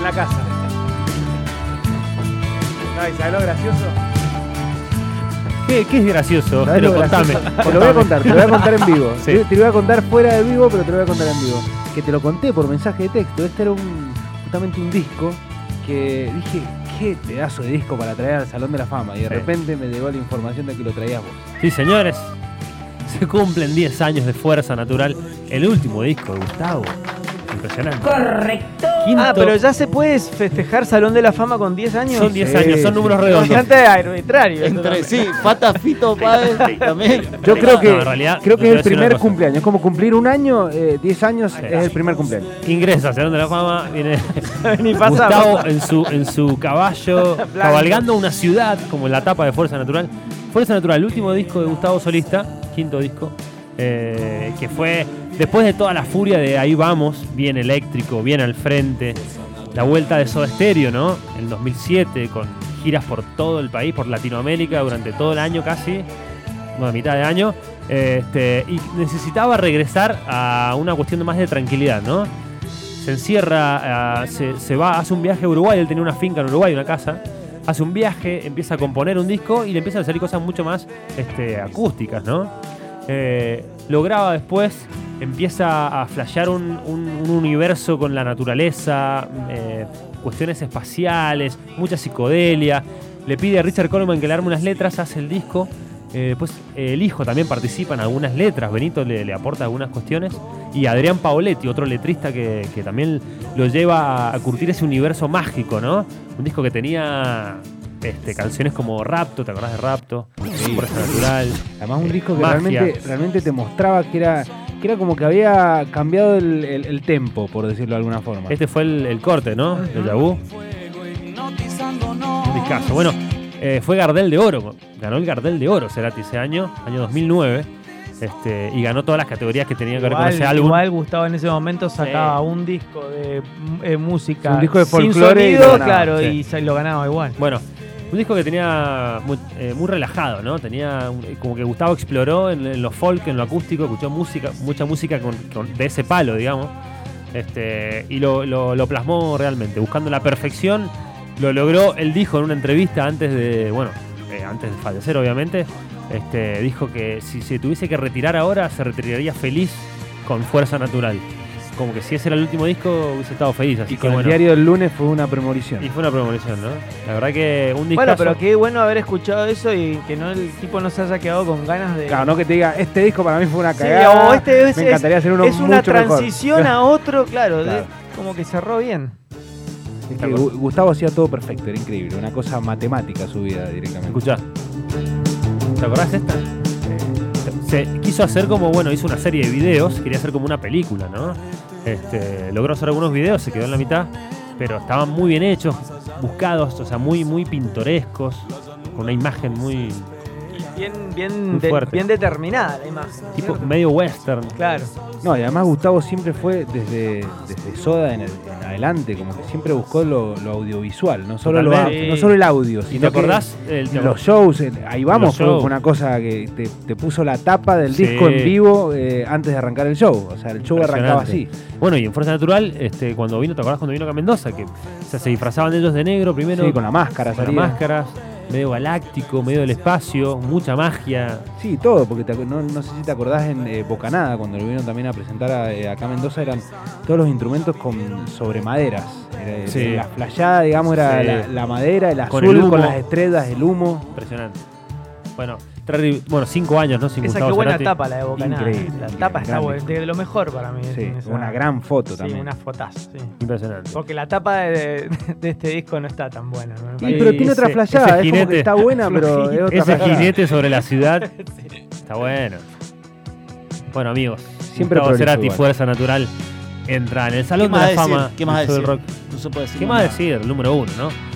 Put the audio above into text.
en la casa. Ay, ¿sabes lo gracioso? ¿Qué, qué es gracioso? ¿Sabés Pero lo contame. gracioso? Te lo voy a contar, te lo voy a contar en vivo. Sí. Te, te lo voy a contar fuera de vivo, pero te lo voy a contar en vivo. Que te lo conté por mensaje de texto. Este era un, justamente un disco que dije, qué pedazo de disco para traer al Salón de la Fama. Y de Sí. repente me llegó la información de que lo traías vos. Sí, señores. Se cumplen 10 años de Fuerza Natural. El último disco de Gustavo. Impresionante. Correcto. Quinto- Ah, pero ya se puede festejar Salón de la Fama con 10 años. Son 10 Sí, años, son sí. números redondos. Bastante arbitrario. Entre sí, Fata Fito Páez también. Yo creo que, No, en realidad, creo que es el primer cumpleaños. Es como cumplir un año, eh, 10 años es el primer cumpleaños. Ingresa al Salón de la Fama, viene Ni pasa, Gustavo pasa. en su, en su caballo, cabalgando una ciudad, como en la tapa de Fuerza Natural. Fuerza Natural, el último disco de Gustavo Solista, quinto disco, eh, que fue después de toda la furia de Ahí vamos, bien eléctrico, bien al frente, la vuelta de Soda Stereo, ¿no? En 2007, con giras por todo el país, por Latinoamérica, durante todo el año casi, bueno, mitad de año. Este, y necesitaba regresar a una cuestión más de tranquilidad, ¿no? se encierra, ah, se, se va, hace un viaje a Uruguay, él tenía una finca en Uruguay, una casa, hace un viaje, empieza a componer un disco y le empiezan a salir cosas mucho más este, acústicas, ¿no? Eh, lo graba después, empieza a flashear un, un- un universo con la naturaleza, eh, cuestiones espaciales, mucha psicodelia. Le pide a Richard Coleman que le arme unas letras, hace el disco. Eh, después eh, el hijo también participa en algunas letras, Benito le, le aporta algunas cuestiones. Y Adrián Paoletti, otro letrista que, que también lo lleva a, a curtir ese universo mágico, ¿no? Un disco que tenía este, canciones como Rapto, ¿te acordás de Rapto? Fuerza Natural. Además un disco que realmente, realmente te mostraba que era, que era como que había cambiado el, el- el tempo, por decirlo de alguna forma. Este fue el, el corte, ¿no? De Yabú. Un discazo. Bueno, eh, fue Gardel de Oro. Ganó el Gardel de Oro Cerati ese año, año 2009. Este, y ganó todas las categorías que tenían que ver con Igual, ese álbum. igual Gustavo en ese momento sacaba un disco de eh, música Un disco de sin folclore y lo sonido, ganaba, claro, sí. y lo ganaba igual. Bueno, un disco que tenía muy, eh, muy relajado, ¿no? Tenía un- como que Gustavo exploró en, en lo folk, en lo acústico, escuchó música, mucha música con- con- de ese palo, digamos. Este, y lo, lo- lo plasmó realmente, buscando la perfección. Lo logró, él dijo en una entrevista antes de, bueno, eh, antes de fallecer, obviamente. Este, dijo que si se tuviese que retirar ahora, se retiraría feliz con fuerza natural. Como que si ese era el último disco, hubiese estado feliz. Así y que con el diario del lunes fue una premonición. Y fue una premonición, ¿no? La verdad que un disco. Bueno, pero qué bueno haber escuchado eso y que no el tipo no se haya quedado con ganas de. Claro, no que te diga, este disco para mí fue una Sí, cagada. o este es, me encantaría hacer uno es una mucho mejor". transición a otro, claro, de- como que cerró bien. Es que Gu- Gustavo hacía todo perfecto, era increíble. Una cosa matemática su vida directamente. Escuchá. ¿Te acordás esta? Se quiso hacer como, bueno, hizo una serie de videos, quería hacer como una película, ¿no? Este, logró hacer algunos videos, se quedó en la mitad, pero estaban muy bien hechos, buscados, o sea, muy, muy pintorescos, con una imagen muy Bien, bien, de- bien determinada la imagen. tipo ¿cierto? medio western. Claro. No, y además Gustavo siempre fue desde, desde Soda en, el- en adelante, como que siempre buscó lo, lo audiovisual, no solo, lo, no solo el audio. ¿Y sino te que acordás? El- Los shows, el- ahí vamos, fue shows. una cosa que te, te puso la tapa del Sí. disco en vivo eh, antes de arrancar el show. O sea, el show arrancaba así. Bueno, y en Fuerza Natural, este, cuando vino, ¿te acordás cuando vino acá a Mendoza? Que o sea, se disfrazaban ellos de negro primero. Sí, con la máscara con las máscaras, medio galáctico, medio del espacio, mucha magia. Sí, todo, porque te no, no sé si te acordás en eh, Bocanada, cuando lo vieron también a presentar a, eh, acá a Mendoza, eran todos los instrumentos con sobre maderas. Era- Sí. La flayada, digamos, era Sí. la, la madera, el Con azul, el humo. con las estrellas, el humo. Impresionante. Bueno, terri- bueno, cinco años, ¿no? Sin Esa Gustavo qué buena Cerati. tapa la de Bocanada. Increíble, La tapa está gran buena, disco. de lo mejor para mí. Sí, esa- una gran foto Sí, también. unas fotos. Sí. Impresionante. Porque la tapa de, de este disco no está tan buena. ¿no? Parece. pero tiene otra ese- flayada, ese es como jinete- que está buena, pero es otra Ese flayada. jinete sobre la ciudad está bueno. Bueno, amigos, Siempre Gustavo prolijo Cerati, igual. Fuerza Natural, entra en el ¿Qué Salón de más la decir? Fama ¿Qué más del decir? rock. No se puede decir ¿Qué más más nada. decir? El número uno, ¿no?